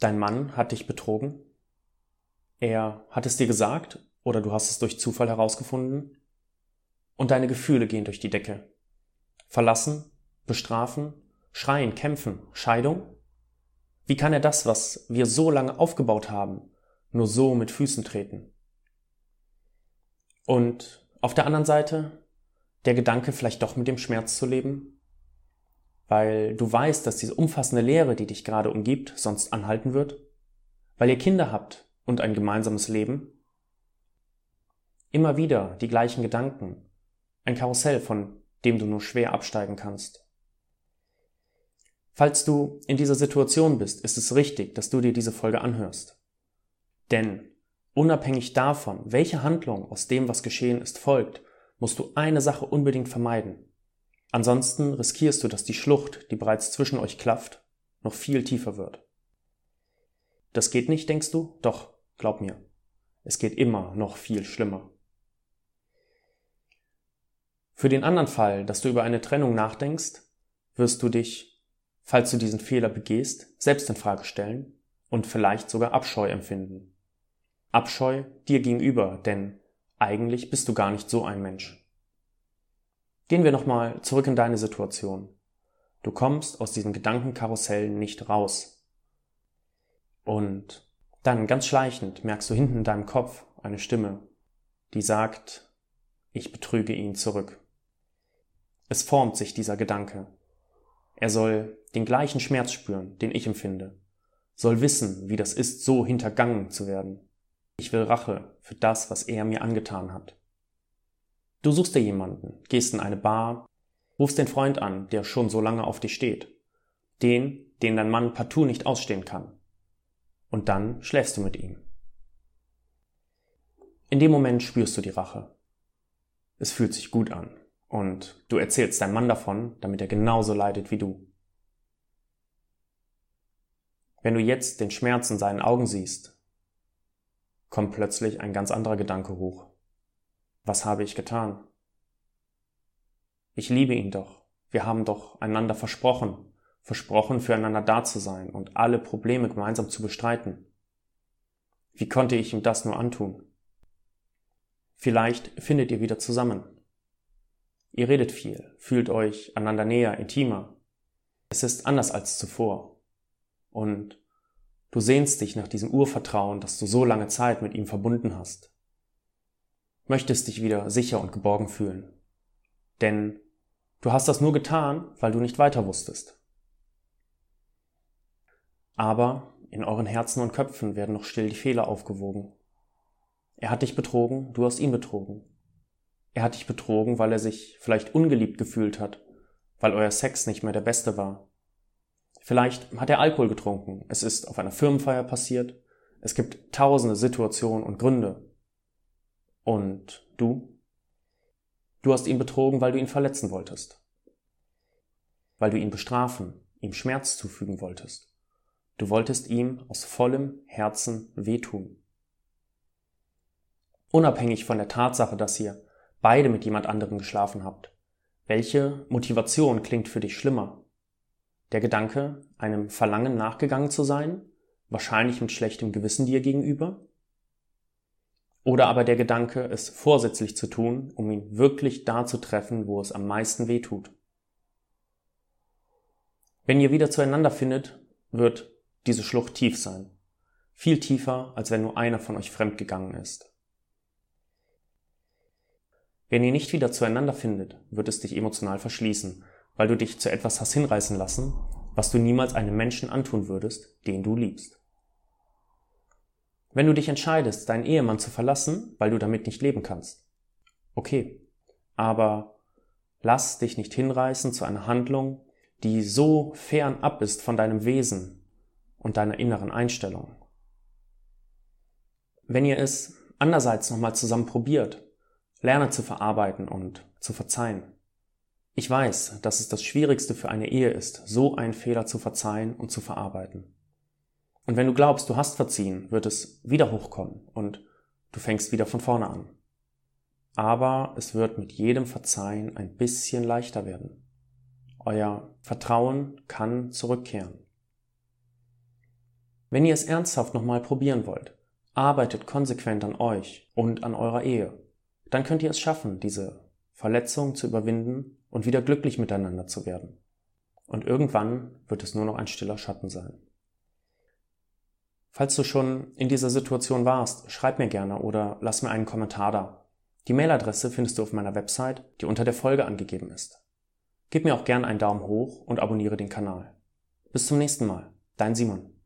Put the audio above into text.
Dein Mann hat dich betrogen? Er hat es dir gesagt oder du hast es durch Zufall herausgefunden? Und deine Gefühle gehen durch die Decke. Verlassen, bestrafen, schreien, kämpfen, Scheidung? Wie kann er das, was wir so lange aufgebaut haben, nur so mit Füßen treten? Und auf der anderen Seite der Gedanke, vielleicht doch mit dem Schmerz zu leben, weil du weißt, dass diese umfassende Lehre, die dich gerade umgibt, sonst anhalten wird, weil ihr Kinder habt und ein gemeinsames Leben. Immer wieder die gleichen Gedanken, ein Karussell, von dem du nur schwer absteigen kannst. Falls du in dieser Situation bist, ist es richtig, dass du dir diese Folge anhörst. Denn unabhängig davon, welche Handlung aus dem, was geschehen ist, folgt, musst du eine Sache unbedingt vermeiden. Ansonsten riskierst du, dass die Schlucht, die bereits zwischen euch klafft, noch viel tiefer wird. Das geht nicht, denkst du? Doch, glaub mir, es geht immer noch viel schlimmer. Für den anderen Fall, dass du über eine Trennung nachdenkst, wirst du dich, falls du diesen Fehler begehst, selbst in Frage stellen und vielleicht sogar Abscheu empfinden. Abscheu dir gegenüber, denn eigentlich bist du gar nicht so ein Mensch. Gehen wir nochmal zurück in deine Situation. Du kommst aus diesem Gedankenkarussell nicht raus. Und dann ganz schleichend merkst du hinten in deinem Kopf eine Stimme, die sagt, ich betrüge ihn zurück. Es formt sich dieser Gedanke. Er soll den gleichen Schmerz spüren, den ich empfinde, soll wissen, wie das ist, so hintergangen zu werden. Ich will Rache für das, was er mir angetan hat. Du suchst dir jemanden, gehst in eine Bar, rufst den Freund an, der schon so lange auf dich steht. Den, den dein Mann partout nicht ausstehen kann. Und dann schläfst du mit ihm. In dem Moment spürst du die Rache. Es fühlt sich gut an. Und du erzählst deinem Mann davon, damit er genauso leidet wie du. Wenn du jetzt den Schmerz in seinen Augen siehst, kommt plötzlich ein ganz anderer Gedanke hoch. Was habe ich getan? Ich liebe ihn doch. Wir haben doch einander versprochen, versprochen, füreinander da zu sein und alle Probleme gemeinsam zu bestreiten. Wie konnte ich ihm das nur antun? Vielleicht findet ihr wieder zusammen. Ihr redet viel, fühlt euch einander näher, intimer. Es ist anders als zuvor. Und Du sehnst dich nach diesem Urvertrauen, das du so lange Zeit mit ihm verbunden hast. Möchtest dich wieder sicher und geborgen fühlen. Denn du hast das nur getan, weil du nicht weiter wusstest. Aber in euren Herzen und Köpfen werden noch still die Fehler aufgewogen. Er hat dich betrogen, du hast ihn betrogen. Er hat dich betrogen, weil er sich vielleicht ungeliebt gefühlt hat, weil euer Sex nicht mehr der beste war, Vielleicht hat er Alkohol getrunken. Es ist auf einer Firmenfeier passiert. Es gibt tausende Situationen und Gründe. Und du? Du hast ihn betrogen, weil du ihn verletzen wolltest. Weil du ihn bestrafen, ihm Schmerz zufügen wolltest. Du wolltest ihm aus vollem Herzen wehtun. Unabhängig von der Tatsache, dass ihr beide mit jemand anderem geschlafen habt, welche Motivation klingt für dich schlimmer? Der Gedanke, einem Verlangen nachgegangen zu sein, wahrscheinlich mit schlechtem Gewissen dir gegenüber? Oder aber der Gedanke, es vorsätzlich zu tun, um ihn wirklich da zu treffen, wo es am meisten weh tut? Wenn ihr wieder zueinander findet, wird diese Schlucht tief sein. Viel tiefer, als wenn nur einer von euch fremdgegangen ist. Wenn ihr nicht wieder zueinander findet, wird es dich emotional verschließen weil du dich zu etwas hast hinreißen lassen, was du niemals einem Menschen antun würdest, den du liebst. Wenn du dich entscheidest, deinen Ehemann zu verlassen, weil du damit nicht leben kannst, okay, aber lass dich nicht hinreißen zu einer Handlung, die so fern ab ist von deinem Wesen und deiner inneren Einstellung. Wenn ihr es andererseits nochmal zusammen probiert, lerne zu verarbeiten und zu verzeihen. Ich weiß, dass es das Schwierigste für eine Ehe ist, so einen Fehler zu verzeihen und zu verarbeiten. Und wenn du glaubst, du hast verziehen, wird es wieder hochkommen und du fängst wieder von vorne an. Aber es wird mit jedem Verzeihen ein bisschen leichter werden. Euer Vertrauen kann zurückkehren. Wenn ihr es ernsthaft nochmal probieren wollt, arbeitet konsequent an euch und an eurer Ehe. Dann könnt ihr es schaffen, diese Verletzung zu überwinden und wieder glücklich miteinander zu werden. Und irgendwann wird es nur noch ein stiller Schatten sein. Falls du schon in dieser Situation warst, schreib mir gerne oder lass mir einen Kommentar da. Die Mailadresse findest du auf meiner Website, die unter der Folge angegeben ist. Gib mir auch gerne einen Daumen hoch und abonniere den Kanal. Bis zum nächsten Mal. Dein Simon.